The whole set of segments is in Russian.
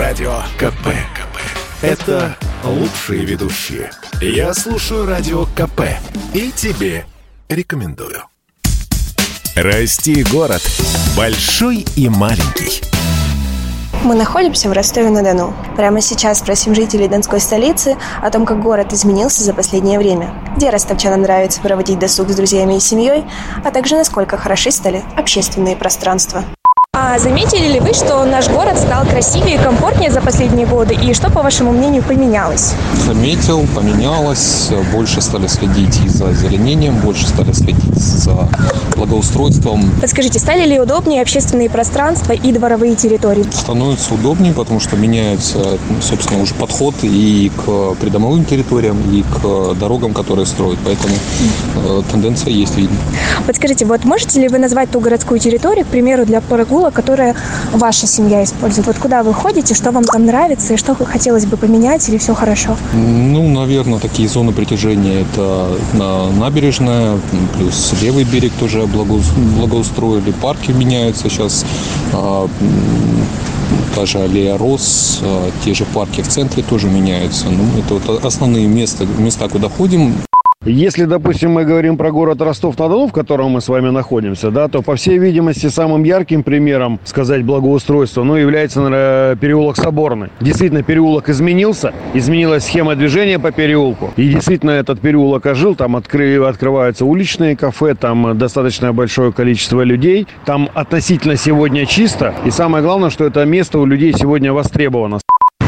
Радио КП. КП. Это лучшие ведущие. Я слушаю Радио КП. И тебе рекомендую. Расти город. Большой и маленький. Мы находимся в Ростове-на-Дону. Прямо сейчас спросим жителей Донской столицы о том, как город изменился за последнее время, где ростовчанам нравится проводить досуг с друзьями и семьей, а также насколько хороши стали общественные пространства. А заметили ли вы, что наш город стал красивее и комфортнее за последние годы? И что, по вашему мнению, поменялось? Заметил, поменялось. Больше стали следить и за озеленением, больше стали следить благоустройством. Подскажите, стали ли удобнее общественные пространства и дворовые территории? Становится удобнее, потому что меняется, собственно, уже подход и к придомовым территориям, и к дорогам, которые строят. Поэтому э, тенденция есть, видно. Подскажите, вот можете ли вы назвать ту городскую территорию, к примеру, для прогулок, которое ваша семья использует? Вот куда вы ходите, что вам там нравится и что хотелось бы поменять или все хорошо? Ну, наверное, такие зоны притяжения это на набережная, плюс левый берег тоже благоустроили, парки меняются сейчас, а, та же аллея Рос, а, те же парки в центре тоже меняются. Ну, это вот основные места, места, куда ходим. Если, допустим, мы говорим про город Ростов-на-Дону, в котором мы с вами находимся, да, то, по всей видимости, самым ярким примером, сказать, благоустройства, ну, является, наверное, переулок Соборный. Действительно, переулок изменился, изменилась схема движения по переулку, и действительно этот переулок ожил, там откры, открываются уличные кафе, там достаточно большое количество людей, там относительно сегодня чисто, и самое главное, что это место у людей сегодня востребовано.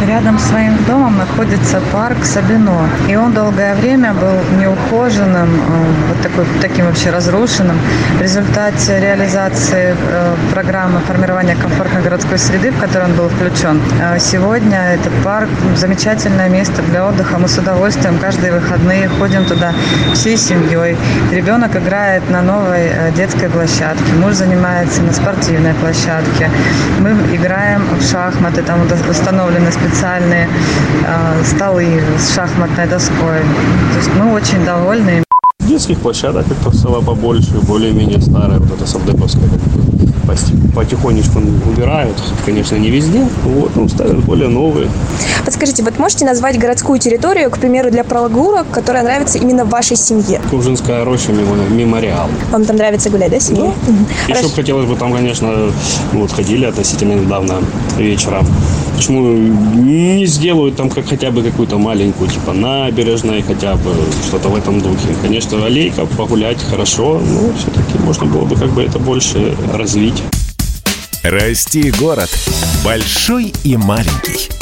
Рядом с своим домом находится парк Сабино. И он долгое время был неухоженным, э, вот такой, таким вообще разрушенным. В результате реализации э, программы формирования комфортной городской среды, в которой он был включен, э, сегодня этот парк замечательное место для отдыха. Мы с удовольствием каждые выходные ходим туда всей семьей. Ребенок играет на новой детской площадке, муж занимается на спортивной площадке. Мы играем в шахматы, там установлены специальные специальные э, столы с шахматной доской. То есть мы очень довольны. Детских площадок как-то стало побольше, более-менее старая, вот эта Савдеповская потихонечку убирают, конечно, не везде, вот, но ставят более новые. Подскажите, вот можете назвать городскую территорию, к примеру, для прогулок, которая нравится именно вашей семье? Кужинская роща, мемориал. Вам там нравится гулять, да, семье? Да. Угу. Еще хотелось бы там, конечно, вот ходили относительно недавно вечером Почему не сделают там как хотя бы какую-то маленькую, типа набережной, хотя бы что-то в этом духе. Конечно, аллейка, погулять хорошо, но все-таки можно было бы как бы это больше развить. Расти город большой и маленький.